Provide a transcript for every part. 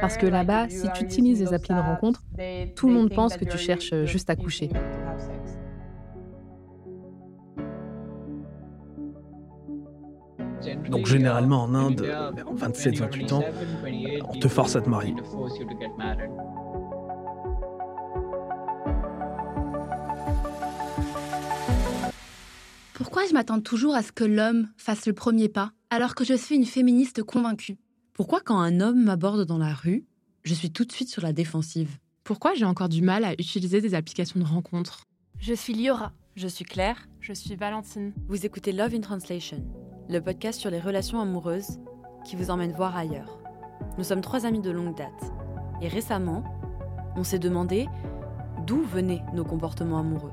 Parce que là-bas, si tu utilises les applis de rencontre, tout le monde pense que tu cherches juste à coucher. Donc généralement en Inde, en 27-28 ans, on te force à te marier. Pourquoi je m'attends toujours à ce que l'homme fasse le premier pas alors que je suis une féministe convaincue? Pourquoi quand un homme m'aborde dans la rue, je suis tout de suite sur la défensive? Pourquoi j'ai encore du mal à utiliser des applications de rencontres Je suis Liora. Je suis Claire. Je suis Valentine. Vous écoutez Love in Translation, le podcast sur les relations amoureuses qui vous emmène voir ailleurs. Nous sommes trois amis de longue date. Et récemment, on s'est demandé d'où venaient nos comportements amoureux.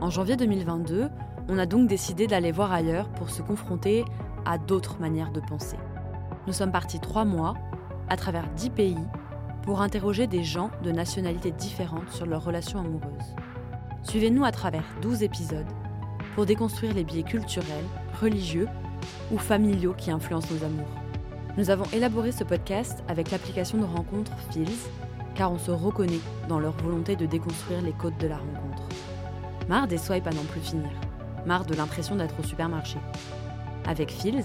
En janvier 2022, on a donc décidé d'aller voir ailleurs pour se confronter à d'autres manières de penser. Nous sommes partis trois mois, à travers dix pays, pour interroger des gens de nationalités différentes sur leurs relations amoureuses. Suivez-nous à travers 12 épisodes pour déconstruire les biais culturels, religieux ou familiaux qui influencent nos amours. Nous avons élaboré ce podcast avec l'application de rencontre Feels, car on se reconnaît dans leur volonté de déconstruire les codes de la rencontre. Marre des swipes à n'en plus finir, marre de l'impression d'être au supermarché. Avec Feels,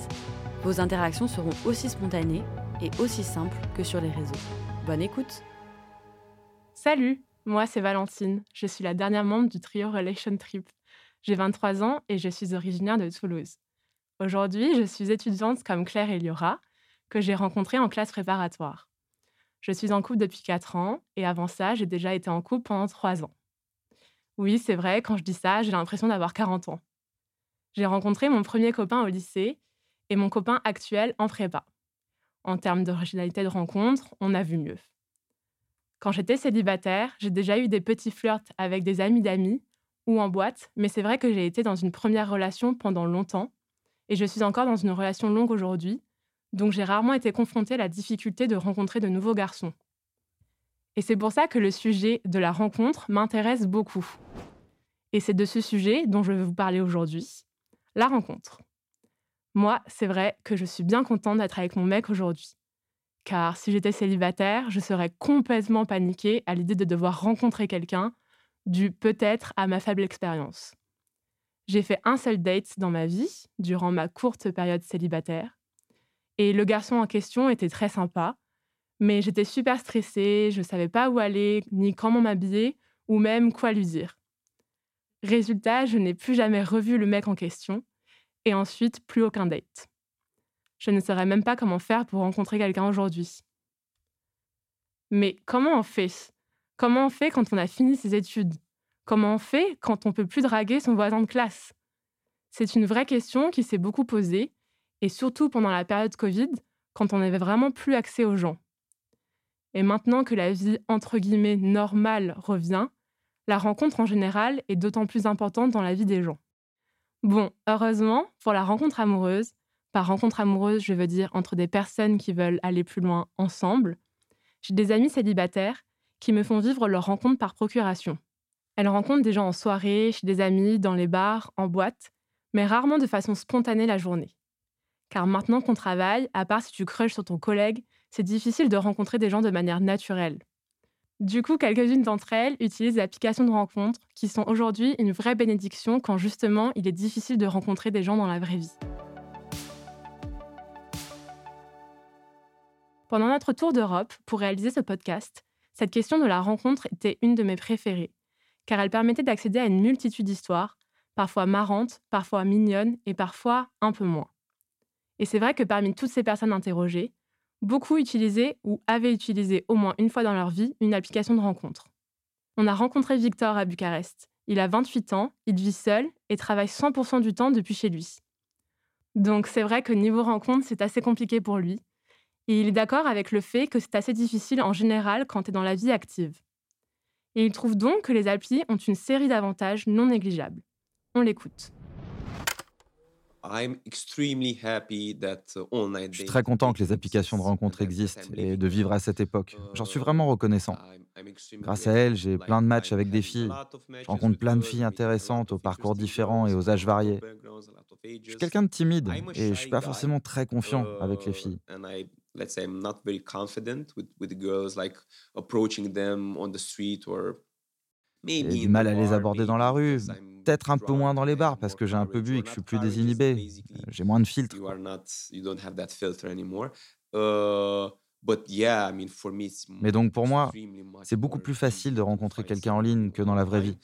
vos interactions seront aussi spontanées et aussi simples que sur les réseaux. Bonne écoute Salut, moi c'est Valentine, je suis la dernière membre du trio Relation Trip. J'ai 23 ans et je suis originaire de Toulouse. Aujourd'hui, je suis étudiante comme Claire et Liora, que j'ai rencontrées en classe préparatoire. Je suis en couple depuis 4 ans et avant ça, j'ai déjà été en couple pendant 3 ans. Oui, c'est vrai, quand je dis ça, j'ai l'impression d'avoir 40 ans. J'ai rencontré mon premier copain au lycée et mon copain actuel en prépa. En termes d'originalité de rencontre, on a vu mieux. Quand j'étais célibataire, j'ai déjà eu des petits flirts avec des amis d'amis ou en boîte, mais c'est vrai que j'ai été dans une première relation pendant longtemps et je suis encore dans une relation longue aujourd'hui, donc j'ai rarement été confrontée à la difficulté de rencontrer de nouveaux garçons. Et c'est pour ça que le sujet de la rencontre m'intéresse beaucoup. Et c'est de ce sujet dont je vais vous parler aujourd'hui, la rencontre. Moi, c'est vrai que je suis bien contente d'être avec mon mec aujourd'hui. Car si j'étais célibataire, je serais complètement paniquée à l'idée de devoir rencontrer quelqu'un, dû peut-être à ma faible expérience. J'ai fait un seul date dans ma vie, durant ma courte période célibataire. Et le garçon en question était très sympa, mais j'étais super stressée, je ne savais pas où aller, ni comment m'habiller, ou même quoi lui dire. Résultat, je n'ai plus jamais revu le mec en question, et ensuite plus aucun date. Je ne saurais même pas comment faire pour rencontrer quelqu'un aujourd'hui. Mais comment on fait? Comment on fait quand on a fini ses études? Comment on fait quand on peut plus draguer son voisin de classe? C'est une vraie question qui s'est beaucoup posée, et surtout pendant la période Covid, quand on n'avait vraiment plus accès aux gens. Et maintenant que la vie entre guillemets normale revient, la rencontre en général est d'autant plus importante dans la vie des gens. Bon, heureusement, pour la rencontre amoureuse, par rencontre amoureuse, je veux dire entre des personnes qui veulent aller plus loin ensemble, j'ai des amis célibataires qui me font vivre leur rencontre par procuration. Elles rencontrent des gens en soirée, chez des amis, dans les bars, en boîte, mais rarement de façon spontanée la journée. Car maintenant qu'on travaille, à part si tu crushes sur ton collègue, c'est difficile de rencontrer des gens de manière naturelle. Du coup, quelques-unes d'entre elles utilisent des applications de rencontres qui sont aujourd'hui une vraie bénédiction quand justement il est difficile de rencontrer des gens dans la vraie vie. Pendant notre tour d'Europe, pour réaliser ce podcast, cette question de la rencontre était une de mes préférées car elle permettait d'accéder à une multitude d'histoires, parfois marrantes, parfois mignonnes et parfois un peu moins. Et c'est vrai que parmi toutes ces personnes interrogées, beaucoup utilisaient ou avaient utilisé au moins une fois dans leur vie une application de rencontre. On a rencontré Victor à Bucarest. Il a 28 ans, il vit seul et travaille 100% du temps depuis chez lui. Donc c'est vrai que niveau rencontre, c'est assez compliqué pour lui. Et il est d'accord avec le fait que c'est assez difficile en général quand tu es dans la vie active. Et il trouve donc que les applis ont une série d'avantages non négligeables. On l'écoute. Je suis très content que les applications de rencontres existent et de vivre à cette époque. J'en suis vraiment reconnaissant. Grâce à elles, j'ai plein de matchs avec des filles. Je rencontre plein de filles intéressantes aux parcours différents et aux âges variés. Je suis quelqu'un de timide et je ne suis pas forcément très confiant avec les filles. let's say I'm not very confident with, with girls, like approaching them on the street or J'ai du mal à les aborder dans la rue, peut-être un peu moins dans les bars parce que j'ai un peu bu et que je suis plus désinhibé. Euh, j'ai moins de filtres. Mais donc pour moi, c'est beaucoup plus facile de rencontrer quelqu'un en ligne que dans la vraie vie.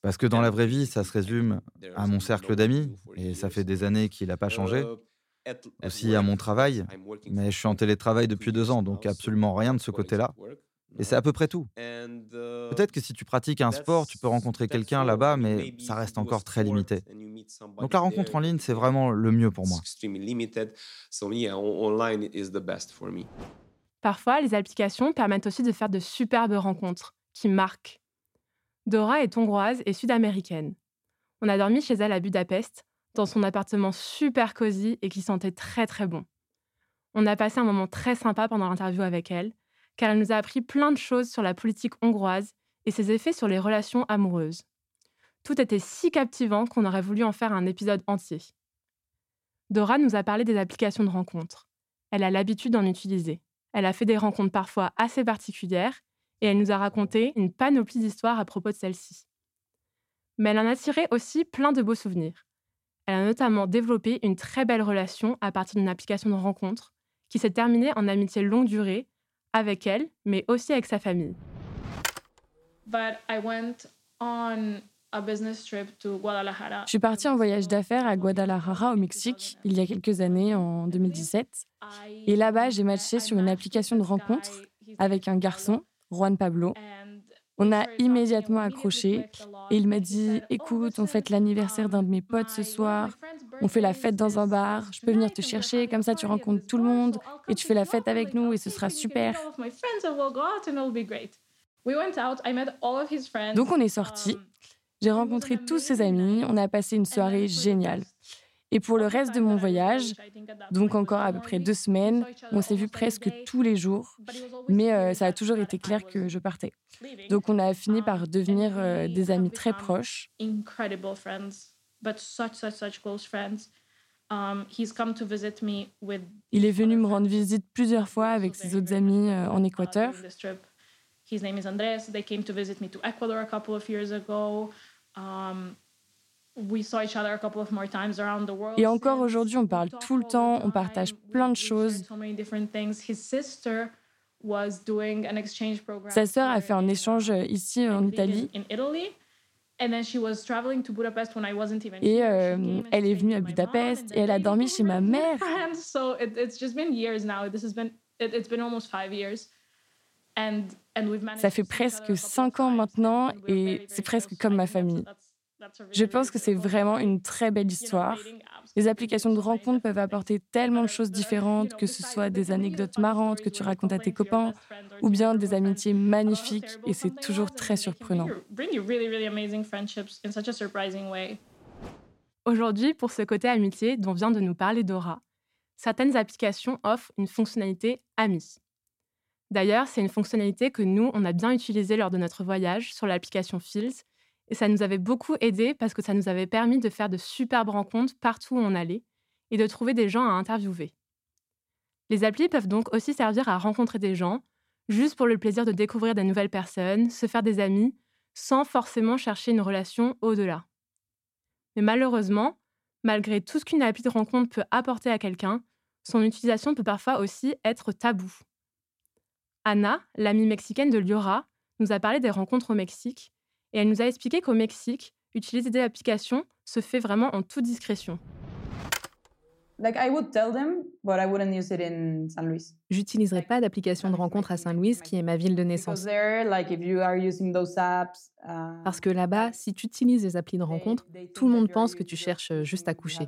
Parce que dans la vraie vie, ça se résume à mon cercle d'amis, et ça fait des années qu'il n'a pas changé. Aussi à mon travail, mais je suis en télétravail depuis deux ans, donc absolument rien de ce côté-là. Et c'est à peu près tout. Peut-être que si tu pratiques un sport, tu peux rencontrer quelqu'un là-bas, mais ça reste encore très limité. Donc la rencontre en ligne, c'est vraiment le mieux pour moi. Parfois, les applications permettent aussi de faire de superbes rencontres qui marquent. Dora est hongroise et sud-américaine. On a dormi chez elle à Budapest, dans son appartement super cosy et qui sentait très très bon. On a passé un moment très sympa pendant l'interview avec elle, car elle nous a appris plein de choses sur la politique hongroise et ses effets sur les relations amoureuses. Tout était si captivant qu'on aurait voulu en faire un épisode entier. Dora nous a parlé des applications de rencontres. Elle a l'habitude d'en utiliser. Elle a fait des rencontres parfois assez particulières et elle nous a raconté une panoplie d'histoires à propos de celles-ci. Mais elle en a tiré aussi plein de beaux souvenirs. Elle a notamment développé une très belle relation à partir d'une application de rencontre qui s'est terminée en amitié longue durée avec elle, mais aussi avec sa famille. Je suis partie en voyage d'affaires à Guadalajara, au Mexique, il y a quelques années, en 2017. Et là-bas, j'ai matché sur une application de rencontre avec un garçon, Juan Pablo. On a immédiatement accroché et il m'a dit Écoute, on fête l'anniversaire d'un de mes potes ce soir, on fait la fête dans un bar, je peux venir te chercher, comme ça tu rencontres tout le monde et tu fais la fête avec nous et ce sera super. Donc on est sortis, j'ai rencontré tous ses amis, on a passé une soirée géniale. Et pour le reste de mon voyage, donc encore à peu près deux semaines, on s'est vu presque tous les jours, mais euh, ça a toujours été clair que je partais. Donc on a fini par devenir euh, des amis très proches. Il est venu me rendre visite plusieurs fois avec ses autres amis euh, en Équateur. His name is Andrés. They came to visit me to Ecuador a couple of years ago. Um, et encore aujourd'hui, on parle tout le temps, on partage plein de choses. Sa sœur a fait un échange euh, ici en Italie. Et euh, elle est venue à Budapest et elle a dormi chez ma mère. Ça fait presque cinq ans maintenant et c'est presque comme ma famille. Je pense que c'est vraiment une très belle histoire. Les applications de rencontres peuvent apporter tellement de choses différentes, que ce soit des anecdotes marrantes que tu racontes à tes copains, ou bien des amitiés magnifiques, et c'est toujours très surprenant. Aujourd'hui, pour ce côté amitié dont vient de nous parler Dora, certaines applications offrent une fonctionnalité Amis. D'ailleurs, c'est une fonctionnalité que nous, on a bien utilisée lors de notre voyage sur l'application Fields et ça nous avait beaucoup aidé parce que ça nous avait permis de faire de superbes rencontres partout où on allait et de trouver des gens à interviewer. Les applis peuvent donc aussi servir à rencontrer des gens, juste pour le plaisir de découvrir des nouvelles personnes, se faire des amis, sans forcément chercher une relation au-delà. Mais malheureusement, malgré tout ce qu'une appli de rencontre peut apporter à quelqu'un, son utilisation peut parfois aussi être taboue. Anna, l'amie mexicaine de Liora, nous a parlé des rencontres au Mexique et elle nous a expliqué qu'au Mexique, utiliser des applications se fait vraiment en toute discrétion. J'utiliserai pas d'application de rencontre à Saint-Louis, qui est ma ville de naissance. Uh, Parce que là-bas, si tu utilises les applis de rencontre, tout le monde pense que tu cherches juste à coucher.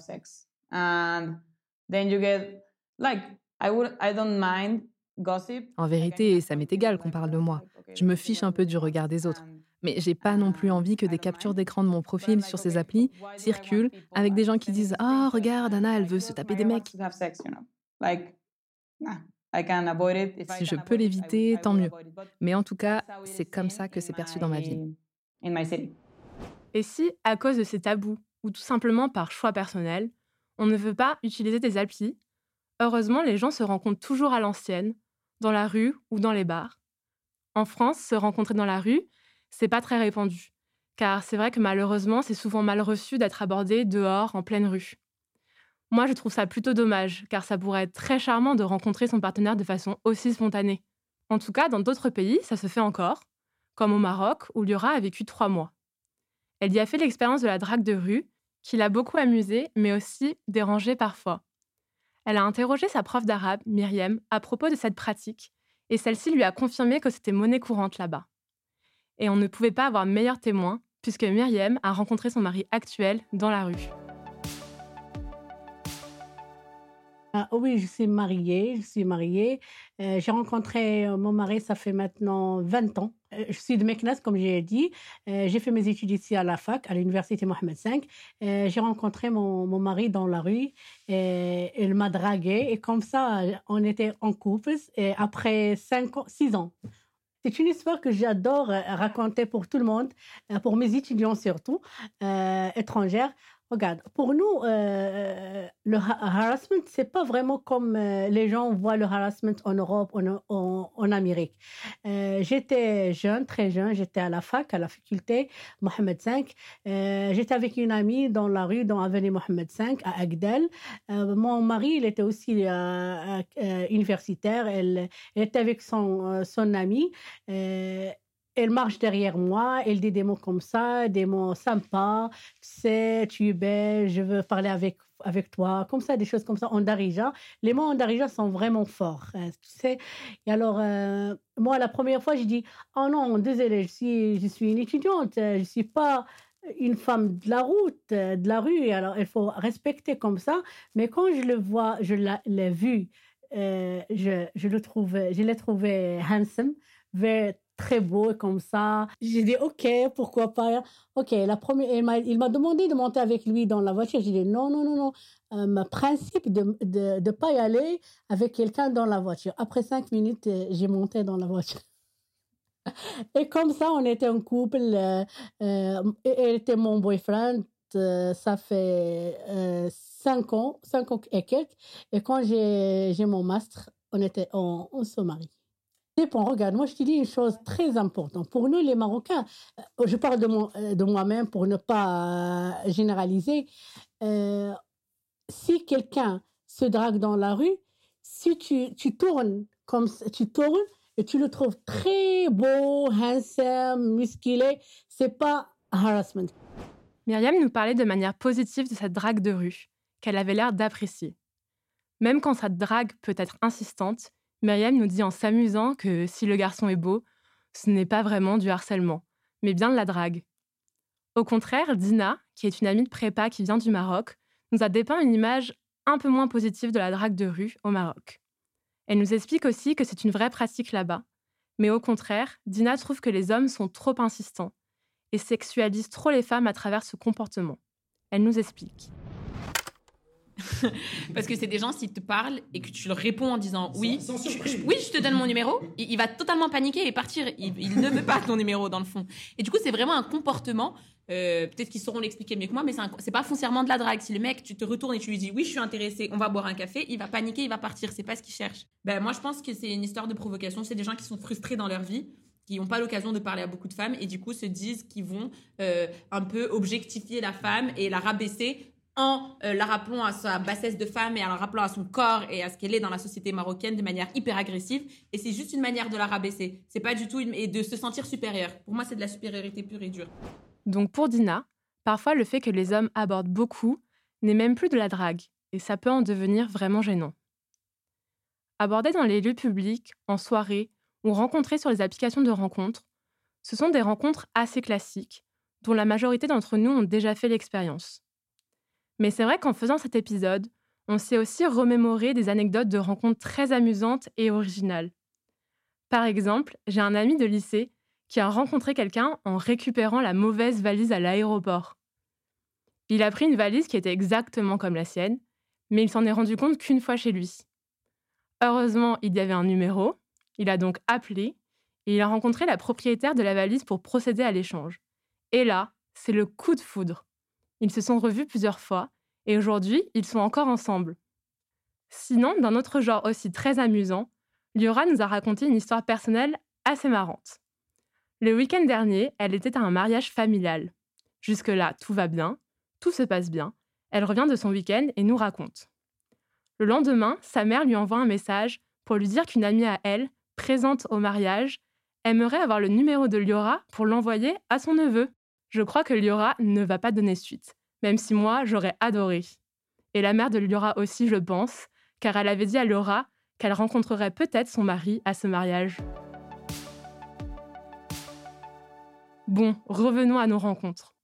En vérité, ça m'est égal qu'on parle de moi. Je me fiche un peu du regard des autres. Mais j'ai pas non plus envie que des captures d'écran de mon profil sur ces applis circulent avec des gens qui disent oh, regarde, Anna, elle veut se taper des mecs. Si je peux l'éviter, tant mieux. Mais en tout cas, c'est comme ça que c'est perçu dans ma ville. Et si, à cause de ces tabous ou tout simplement par choix personnel, on ne veut pas utiliser des applis, heureusement les gens se rencontrent toujours à l'ancienne, dans la rue ou dans les bars. En France, se rencontrer dans la rue, c'est pas très répandu, car c'est vrai que malheureusement, c'est souvent mal reçu d'être abordé dehors, en pleine rue. Moi, je trouve ça plutôt dommage, car ça pourrait être très charmant de rencontrer son partenaire de façon aussi spontanée. En tout cas, dans d'autres pays, ça se fait encore, comme au Maroc, où Liora a vécu trois mois. Elle y a fait l'expérience de la drague de rue, qui l'a beaucoup amusée, mais aussi dérangée parfois. Elle a interrogé sa prof d'arabe, Myriam, à propos de cette pratique, et celle-ci lui a confirmé que c'était monnaie courante là-bas. Et on ne pouvait pas avoir meilleur témoin, puisque Myriam a rencontré son mari actuel dans la rue. Ah, oui, je suis mariée, je suis mariée. Euh, j'ai rencontré euh, mon mari, ça fait maintenant 20 ans. Euh, je suis de Meknes, comme j'ai dit. j'ai fait mes études ici à la fac, à l'université Mohamed V. j'ai rencontré mon, mon, mari dans la rue. Et il m'a dragué et comme ça, on était en couple. Et après 5 ans, 6 ans, c'est une histoire que j'adore raconter pour tout le monde, pour mes étudiants surtout, euh, étrangères. Regarde, pour nous, euh, le harassment, c'est pas vraiment comme euh, les gens voient le harassment en Europe, en, en, Amérique. Euh, j'étais jeune, très jeune, j'étais à la fac, à la faculté Mohamed V. j'étais avec une amie dans la rue, dans l'avenue Mohamed V, à Agdel. mon mari, il était aussi universitaire. Elle, était avec son, son ami elle marche derrière moi, elle dit des mots comme ça, des mots sympas, c'est, tu es belle, je veux parler avec, avec toi, comme ça, des choses comme ça en darija. Les mots en darija sont vraiment forts, hein, tu sais. Et alors, euh, moi, la première fois, j'ai dit, oh non, désolé, je suis, je suis une étudiante, je ne suis pas une femme de la route, de la rue, alors il faut respecter comme ça. Mais quand je le vois, je l'ai vu, euh, je, je, le trouve, je l'ai trouvé handsome, très beau comme ça. J'ai dit, OK, pourquoi pas. OK, la première, il m'a demandé de monter avec lui dans la voiture. J'ai dit, non, non, non, non. Euh, principe de ne de, pas y aller avec quelqu'un dans la voiture. Après cinq minutes, euh, j'ai monté dans la voiture. Et comme ça, on était un couple. Euh, euh elle était mon boyfriend. ça fait cinq ans, cinq ans et quelques. Et quand j'ai mon master, on, était, on, on se marie regarde, moi je te dis une chose très importante. Pour nous les Marocains, euh, je parle de, euh, de moi-même pour ne pas euh, généraliser, si quelqu'un se drague dans la rue, si tu, tu tournes comme tu tournes et tu le trouves très beau, handsome, musclé, c'est pas harassment. Myriam nous parlait de manière positive de cette drague de rue, qu'elle avait l'air d'apprécier. Même quand sa drague peut être insistante, Myriam nous dit en s'amusant que si le garçon est beau, ce n'est pas vraiment du harcèlement, mais bien de la drague. Au contraire, Dina, qui est une amie de prépa qui vient du Maroc, nous a dépeint une image un peu moins positive de la drague de rue au Maroc. Elle nous explique aussi que c'est une vraie pratique là-bas. Mais au contraire, Dina trouve que les hommes sont trop insistants et sexualisent trop les femmes à travers ce comportement. Elle nous explique. Parce que c'est des gens, s'ils te parlent et que tu leur réponds en disant oui, oui, je te donne mon numéro, il, va totalement paniquer et partir. Il, ne veut pas ton numéro dans le fond. Et du coup, c'est vraiment un comportement. Euh, peut-être qu'ils sauront l'expliquer mieux que moi, mais c'est pas foncièrement de la drague. Si le mec, tu te retournes et tu lui dis oui, je suis intéressé, on va boire un café, il va paniquer, il va partir. C'est pas ce qu'il cherche. Ben, moi, je pense que c'est une histoire de provocation. C'est des gens qui sont frustrés dans leur vie qui n'ont pas l'occasion de parler à beaucoup de femmes et du coup se disent qu'ils vont euh, un peu objectifier la femme et la rabaisser en euh, la rappelant à sa bassesse de femme et en la rappelant à son corps et à ce qu'elle est dans la société marocaine de manière hyper agressive. Et c'est juste une manière de la rabaisser. C'est pas du tout et de se sentir supérieur. Pour moi, c'est de la supériorité pure et dure. Donc pour Dina, parfois le fait que les hommes abordent beaucoup n'est même plus de la drague et ça peut en devenir vraiment gênant. Aborder dans les lieux publics, en soirée ou rencontrer sur les applications de rencontres, ce sont des rencontres assez classiques dont la majorité d'entre nous ont déjà fait l'expérience. Mais c'est vrai qu'en faisant cet épisode, on s'est aussi remémoré des anecdotes de rencontres très amusantes et originales. Par exemple, j'ai un ami de lycée qui a rencontré quelqu'un en récupérant la mauvaise valise à l'aéroport. Il a pris une valise qui était exactement comme la sienne, mais il s'en est rendu compte qu'une fois chez lui. Heureusement, il y avait un numéro, il a donc appelé et il a rencontré la propriétaire de la valise pour procéder à l'échange. Et là, c'est le coup de foudre. Ils se sont revus plusieurs fois et aujourd'hui, ils sont encore ensemble. Sinon, d'un autre genre aussi très amusant, Liora nous a raconté une histoire personnelle assez marrante. Le week-end dernier, elle était à un mariage familial. Jusque-là, tout va bien, tout se passe bien. Elle revient de son week-end et nous raconte. Le lendemain, sa mère lui envoie un message pour lui dire qu'une amie à elle, présente au mariage, aimerait avoir le numéro de Liora pour l'envoyer à son neveu. Je crois que Liora ne va pas donner suite, même si moi, j'aurais adoré. Et la mère de Liora aussi, je pense, car elle avait dit à Liora qu'elle rencontrerait peut-être son mari à ce mariage. Bon, revenons à nos rencontres.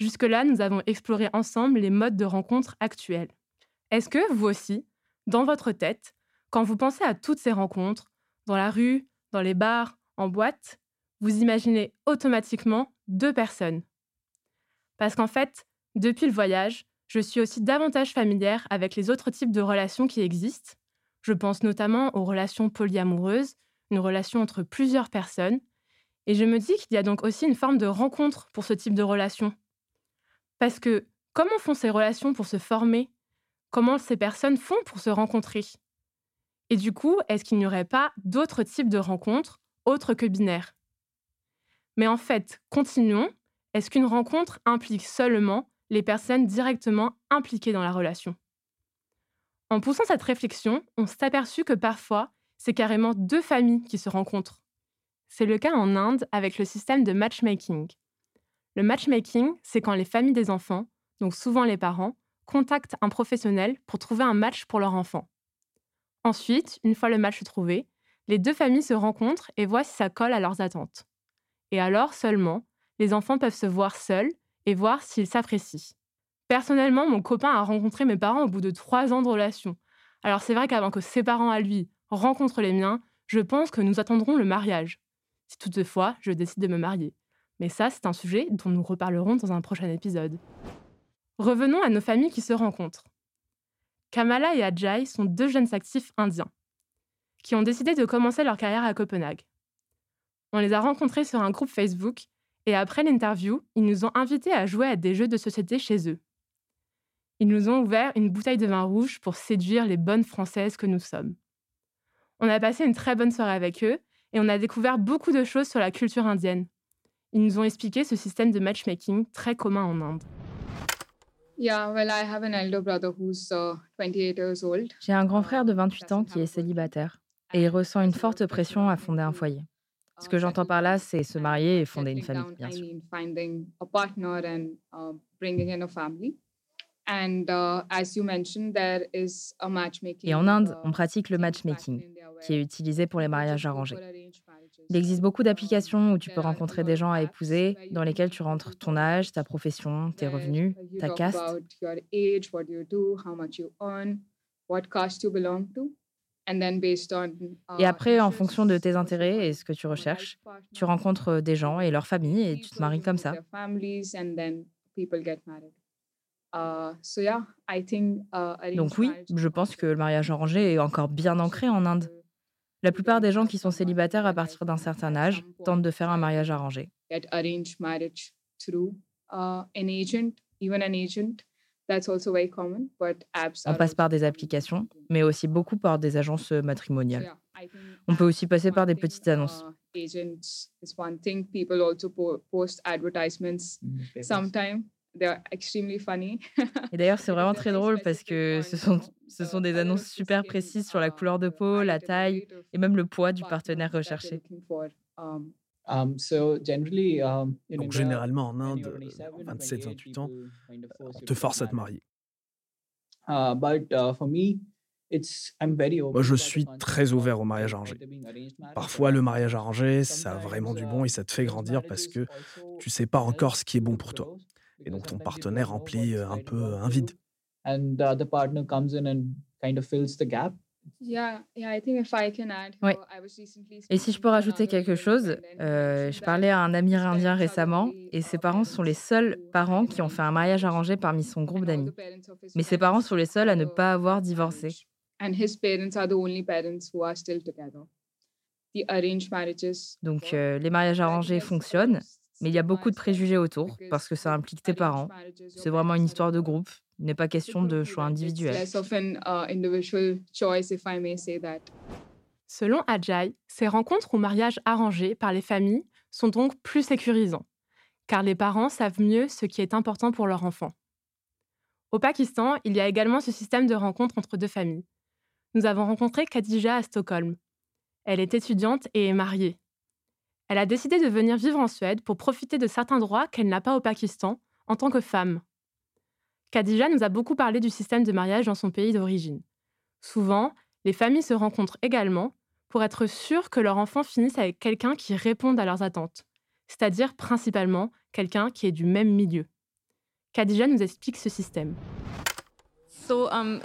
Jusque-là, nous avons exploré ensemble les modes de rencontre actuels. Est-ce que, vous aussi, dans votre tête, quand vous pensez à toutes ces rencontres, dans la rue, dans les bars, en boîte, vous imaginez automatiquement deux personnes. Parce qu'en fait, depuis le voyage, je suis aussi davantage familière avec les autres types de relations qui existent. Je pense notamment aux relations polyamoureuses, une relation entre plusieurs personnes, et je me dis qu'il y a donc aussi une forme de rencontre pour ce type de relation. Parce que comment font ces relations pour se former? Comment ces personnes font pour se rencontrer? Et du coup, est-ce qu'il n'y aurait pas d'autres types de rencontres autres que binaires? Mais en fait, continuons. Est-ce qu'une rencontre implique seulement les personnes directement impliquées dans la relation? En poussant cette réflexion, on s'est aperçu que parfois, c'est carrément deux familles qui se rencontrent. C'est le cas en Inde avec le système de matchmaking. Le matchmaking, c'est quand les familles des enfants, donc souvent les parents, contactent un professionnel pour trouver un match pour leur enfant. Ensuite, une fois le match trouvé, les deux familles se rencontrent et voient si ça colle à leurs attentes. Et alors seulement, les enfants peuvent se voir seuls et voir s'ils s'apprécient. Personnellement, mon copain a rencontré mes parents au bout de trois ans de relation. Alors c'est vrai qu'avant que ses parents à lui rencontrent les miens, je pense que nous attendrons le mariage si toutefois je décide de me marier. Mais ça, c'est un sujet dont nous reparlerons dans un prochain épisode. Revenons à nos familles qui se rencontrent. Kamala et Ajay sont deux jeunes actifs indiens qui ont décidé de commencer leur carrière à Copenhague. On les a rencontrés sur un groupe Facebook et après l'interview, ils nous ont invités à jouer à des jeux de société chez eux. Ils nous ont ouvert une bouteille de vin rouge pour séduire les bonnes Françaises que nous sommes. On a passé une très bonne soirée avec eux et on a découvert beaucoup de choses sur la culture indienne. Ils nous ont expliqué ce système de matchmaking très commun en Inde. Uh, J'ai un grand frère de 28 ans qui est célibataire et il ressent une forte pression à fonder un foyer. Ce que j'entends par là, c'est se marier et fonder une famille, bien sûr. Et en Inde, on pratique le matchmaking, qui est utilisé pour les mariages arrangés. Il existe beaucoup d'applications où tu peux rencontrer des gens à épouser, dans lesquelles tu rentres ton âge, ta profession, tes revenus, ta caste. Et après, en fonction de tes intérêts et ce que tu recherches, tu rencontres des gens et leurs familles et tu te maries comme ça. Donc oui, je pense que le mariage arrangé est encore bien ancré en Inde. La plupart des gens qui sont célibataires à partir d'un certain âge tentent de faire un mariage arrangé. Uh, On passe par des applications, mais aussi beaucoup par des agences matrimoniales. On peut aussi passer par des petites annonces. Et d'ailleurs, c'est vraiment très drôle parce que ce sont, ce sont des annonces super précises sur la couleur de peau, la taille et même le poids du partenaire recherché. Donc généralement en Inde, 27-28 ans, on te force à te marier. Uh, uh, Moi, je suis très ouvert au mariage arrangé. Parfois, le mariage arrangé, ça a vraiment du bon et ça te fait grandir parce que tu sais pas encore ce qui est bon pour toi. Et donc ton partenaire remplit un peu un vide. Oui. Et si je peux rajouter quelque chose, euh, je parlais à un ami indien récemment et ses parents sont les seuls parents qui ont fait un mariage arrangé parmi son groupe d'amis. Mais ses parents sont les seuls à ne pas avoir divorcé. Donc euh, les mariages arrangés fonctionnent, Mais il y a beaucoup de préjugés autour parce que ça implique tes parents. C'est vraiment une histoire de groupe. Il n'est pas question de choix individuel. Selon Ajay, ces rencontres ou mariages arrangés par les familles sont donc plus sécurisants, car les parents savent mieux ce qui est important pour leur enfant. Au Pakistan, il y a également ce système de rencontre entre deux familles. Nous avons rencontré Khadija à Stockholm. Elle est étudiante et est mariée. Elle a décidé de venir vivre en Suède pour profiter de certains droits qu'elle n'a pas au Pakistan en tant que femme. Khadija nous a beaucoup parlé du système de mariage dans son pays d'origine. Souvent, les familles se rencontrent également pour être sûres que leur enfant finisse avec quelqu'un qui réponde à leurs attentes, c'est-à-dire principalement quelqu'un qui est du même milieu. Khadija nous explique ce système. Um,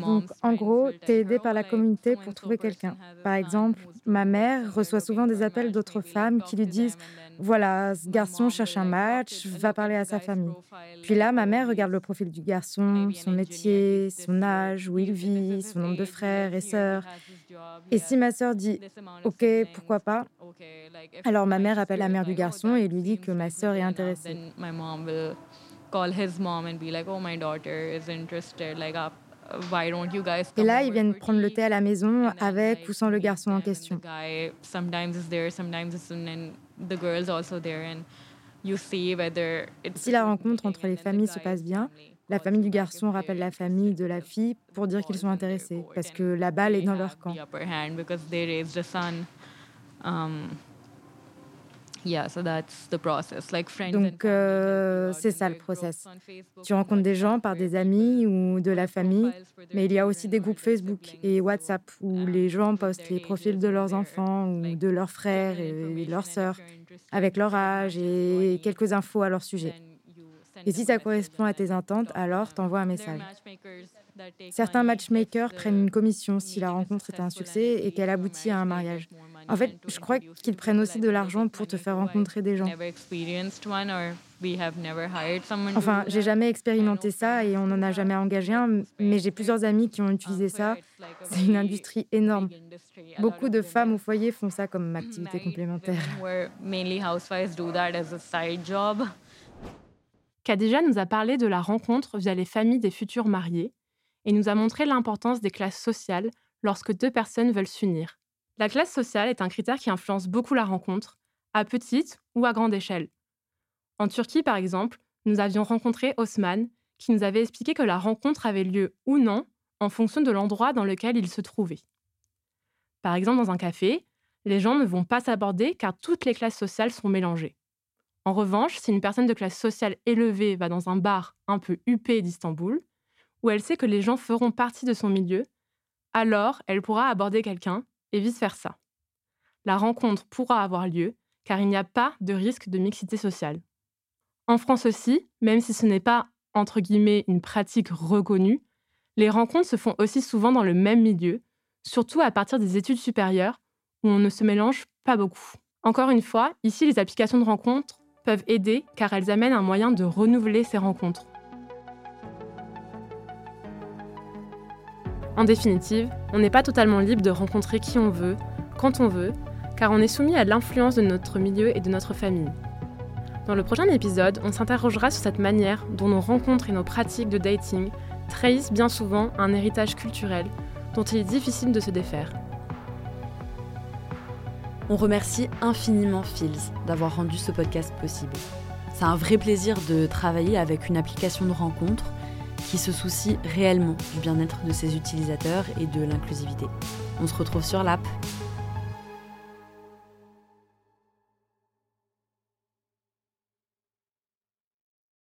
donc, en gros, tu es aidé par la communauté pour trouver quelqu'un. Par exemple, ma mère reçoit souvent des appels d'autres femmes qui lui disent Voilà, ce garçon cherche un match, va parler à sa famille. Puis là, ma mère regarde le profil du garçon, son métier, son âge, où il vit, son nombre de frères et sœurs. Et si ma sœur dit Ok, pourquoi pas Alors ma mère appelle la mère du garçon et lui dit que ma sœur est intéressée. Oh, Et là, ils viennent prendre le thé à la maison avec ou sans le garçon en question. Si la rencontre entre les familles se passe bien, la famille du garçon rappelle la famille de la fille pour dire qu'ils sont intéressés, parce que la balle est dans leur camp. Donc, euh, c'est ça le process. Tu rencontres des gens par des amis ou de la famille, mais il y a aussi des groupes Facebook et WhatsApp où les gens postent les profils de leurs enfants ou de leurs frères et leurs sœurs avec leur âge et quelques infos à leur sujet. Et si ça correspond à tes attentes, alors t'envoies un message. Certains matchmakers prennent une commission si la rencontre est un succès et qu'elle aboutit à un mariage. En fait, je crois qu'ils prennent aussi de l'argent pour te faire rencontrer des gens. Enfin, j'ai jamais expérimenté ça et on n'en a jamais engagé un, mais j'ai plusieurs amis qui ont utilisé ça. C'est une industrie énorme. Beaucoup de femmes au foyer font ça comme activité complémentaire. Khadija nous a parlé de la rencontre via les familles des futurs mariés et nous a montré l'importance des classes sociales lorsque deux personnes veulent s'unir. La classe sociale est un critère qui influence beaucoup la rencontre, à petite ou à grande échelle. En Turquie, par exemple, nous avions rencontré Osman, qui nous avait expliqué que la rencontre avait lieu ou non en fonction de l'endroit dans lequel il se trouvait. Par exemple, dans un café, les gens ne vont pas s'aborder car toutes les classes sociales sont mélangées. En revanche, si une personne de classe sociale élevée va dans un bar un peu huppé d'Istanbul, où elle sait que les gens feront partie de son milieu, alors elle pourra aborder quelqu'un et vice-versa. La rencontre pourra avoir lieu car il n'y a pas de risque de mixité sociale. En France aussi, même si ce n'est pas, entre guillemets, une pratique reconnue, les rencontres se font aussi souvent dans le même milieu, surtout à partir des études supérieures, où on ne se mélange pas beaucoup. Encore une fois, ici, les applications de rencontres peuvent aider car elles amènent un moyen de renouveler ces rencontres. En définitive, on n'est pas totalement libre de rencontrer qui on veut, quand on veut, car on est soumis à l'influence de notre milieu et de notre famille. Dans le prochain épisode, on s'interrogera sur cette manière dont nos rencontres et nos pratiques de dating trahissent bien souvent un héritage culturel dont il est difficile de se défaire. On remercie infiniment Fils d'avoir rendu ce podcast possible. C'est un vrai plaisir de travailler avec une application de rencontre qui se soucie réellement du bien-être de ses utilisateurs et de l'inclusivité. On se retrouve sur l'app